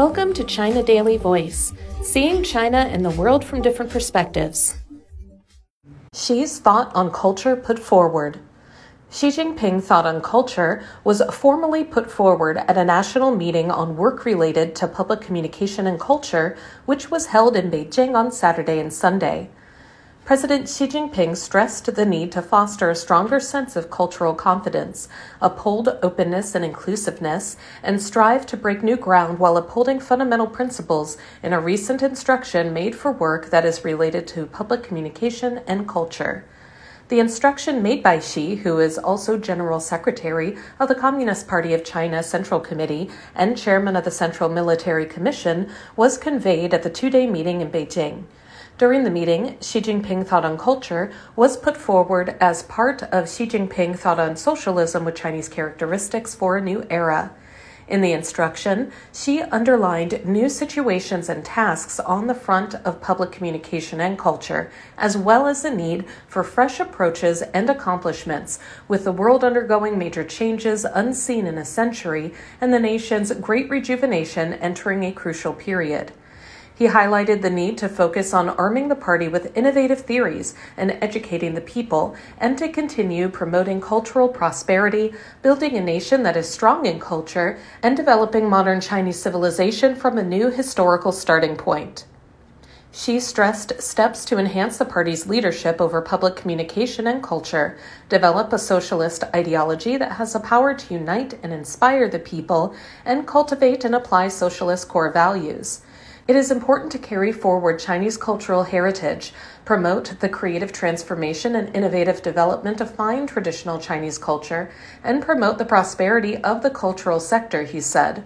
Welcome to China Daily Voice, seeing China and the world from different perspectives. Xi's thought on culture put forward. Xi Jinping thought on culture was formally put forward at a national meeting on work related to public communication and culture, which was held in Beijing on Saturday and Sunday. President Xi Jinping stressed the need to foster a stronger sense of cultural confidence, uphold openness and inclusiveness, and strive to break new ground while upholding fundamental principles in a recent instruction made for work that is related to public communication and culture. The instruction made by Xi, who is also General Secretary of the Communist Party of China Central Committee and Chairman of the Central Military Commission, was conveyed at the two day meeting in Beijing. During the meeting, Xi Jinping Thought on Culture was put forward as part of Xi Jinping Thought on Socialism with Chinese Characteristics for a New Era. In the instruction, Xi underlined new situations and tasks on the front of public communication and culture, as well as the need for fresh approaches and accomplishments, with the world undergoing major changes unseen in a century and the nation's great rejuvenation entering a crucial period. He highlighted the need to focus on arming the party with innovative theories and educating the people, and to continue promoting cultural prosperity, building a nation that is strong in culture, and developing modern Chinese civilization from a new historical starting point. Xi stressed steps to enhance the party's leadership over public communication and culture, develop a socialist ideology that has the power to unite and inspire the people, and cultivate and apply socialist core values. It is important to carry forward Chinese cultural heritage, promote the creative transformation and innovative development of fine traditional Chinese culture, and promote the prosperity of the cultural sector, he said.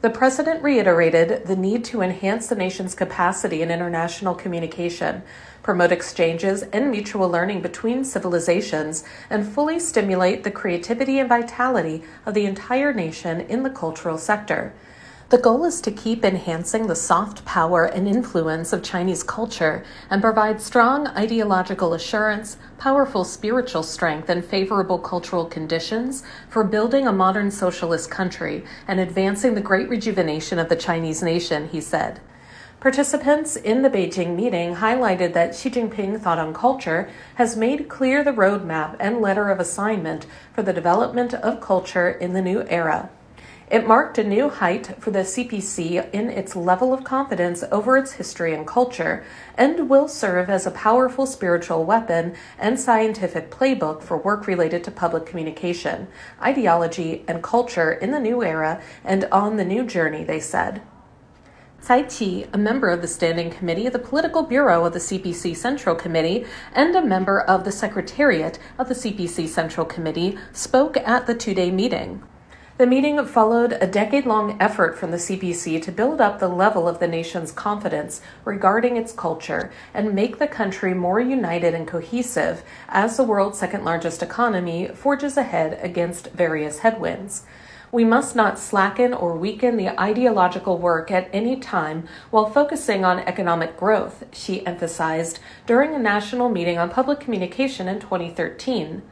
The president reiterated the need to enhance the nation's capacity in international communication, promote exchanges and mutual learning between civilizations, and fully stimulate the creativity and vitality of the entire nation in the cultural sector. The goal is to keep enhancing the soft power and influence of Chinese culture and provide strong ideological assurance, powerful spiritual strength, and favorable cultural conditions for building a modern socialist country and advancing the great rejuvenation of the Chinese nation, he said. Participants in the Beijing meeting highlighted that Xi Jinping Thought on Culture has made clear the roadmap and letter of assignment for the development of culture in the new era. It marked a new height for the CPC in its level of confidence over its history and culture, and will serve as a powerful spiritual weapon and scientific playbook for work related to public communication, ideology, and culture in the new era and on the new journey, they said. Cai Qi, a member of the Standing Committee of the Political Bureau of the CPC Central Committee and a member of the Secretariat of the CPC Central Committee, spoke at the two day meeting. The meeting followed a decade long effort from the CPC to build up the level of the nation's confidence regarding its culture and make the country more united and cohesive as the world's second largest economy forges ahead against various headwinds. We must not slacken or weaken the ideological work at any time while focusing on economic growth, Xi emphasized during a national meeting on public communication in 2013.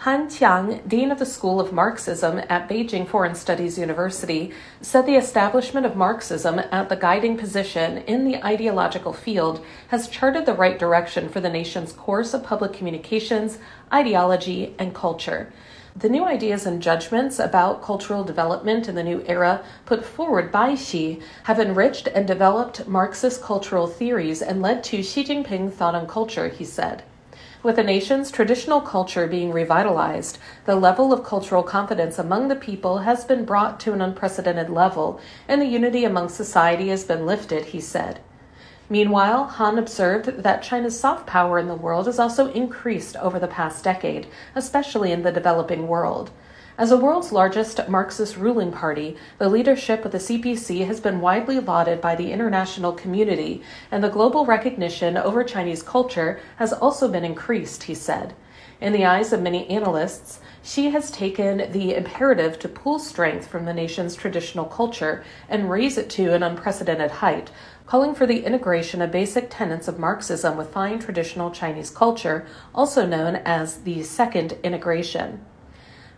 Han Qiang, Dean of the School of Marxism at Beijing Foreign Studies University, said the establishment of Marxism at the guiding position in the ideological field has charted the right direction for the nation's course of public communications, ideology, and culture. The new ideas and judgments about cultural development in the new era put forward by Xi have enriched and developed Marxist cultural theories and led to Xi Jinping thought on culture, he said. With the nation's traditional culture being revitalized, the level of cultural confidence among the people has been brought to an unprecedented level, and the unity among society has been lifted, he said. Meanwhile, Han observed that China's soft power in the world has also increased over the past decade, especially in the developing world. As the world's largest Marxist ruling party, the leadership of the CPC has been widely lauded by the international community, and the global recognition over Chinese culture has also been increased, he said. In the eyes of many analysts, Xi has taken the imperative to pull strength from the nation's traditional culture and raise it to an unprecedented height, calling for the integration of basic tenets of Marxism with fine traditional Chinese culture, also known as the Second Integration.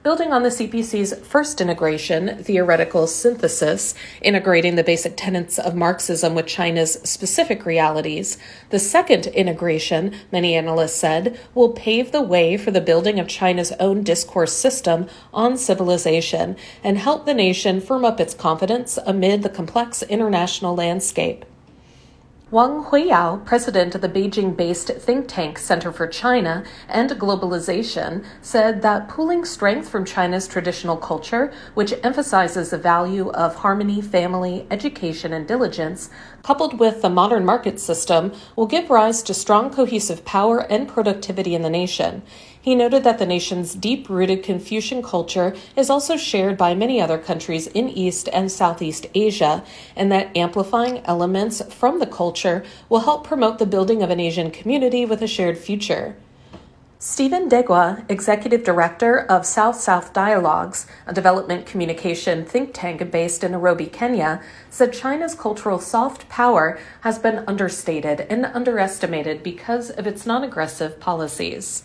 Building on the CPC's first integration, theoretical synthesis, integrating the basic tenets of Marxism with China's specific realities. The second integration, many analysts said, will pave the way for the building of China's own discourse system on civilization and help the nation firm up its confidence amid the complex international landscape. Wang Huiyao, president of the Beijing based think tank Center for China and Globalization, said that pooling strength from China's traditional culture, which emphasizes the value of harmony, family, education, and diligence, coupled with the modern market system, will give rise to strong cohesive power and productivity in the nation. He noted that the nation's deep rooted Confucian culture is also shared by many other countries in East and Southeast Asia, and that amplifying elements from the culture will help promote the building of an Asian community with a shared future. Stephen Ndegwa, Executive Director of South South Dialogues, a development communication think tank based in Nairobi, Kenya, said China's cultural soft power has been understated and underestimated because of its non aggressive policies.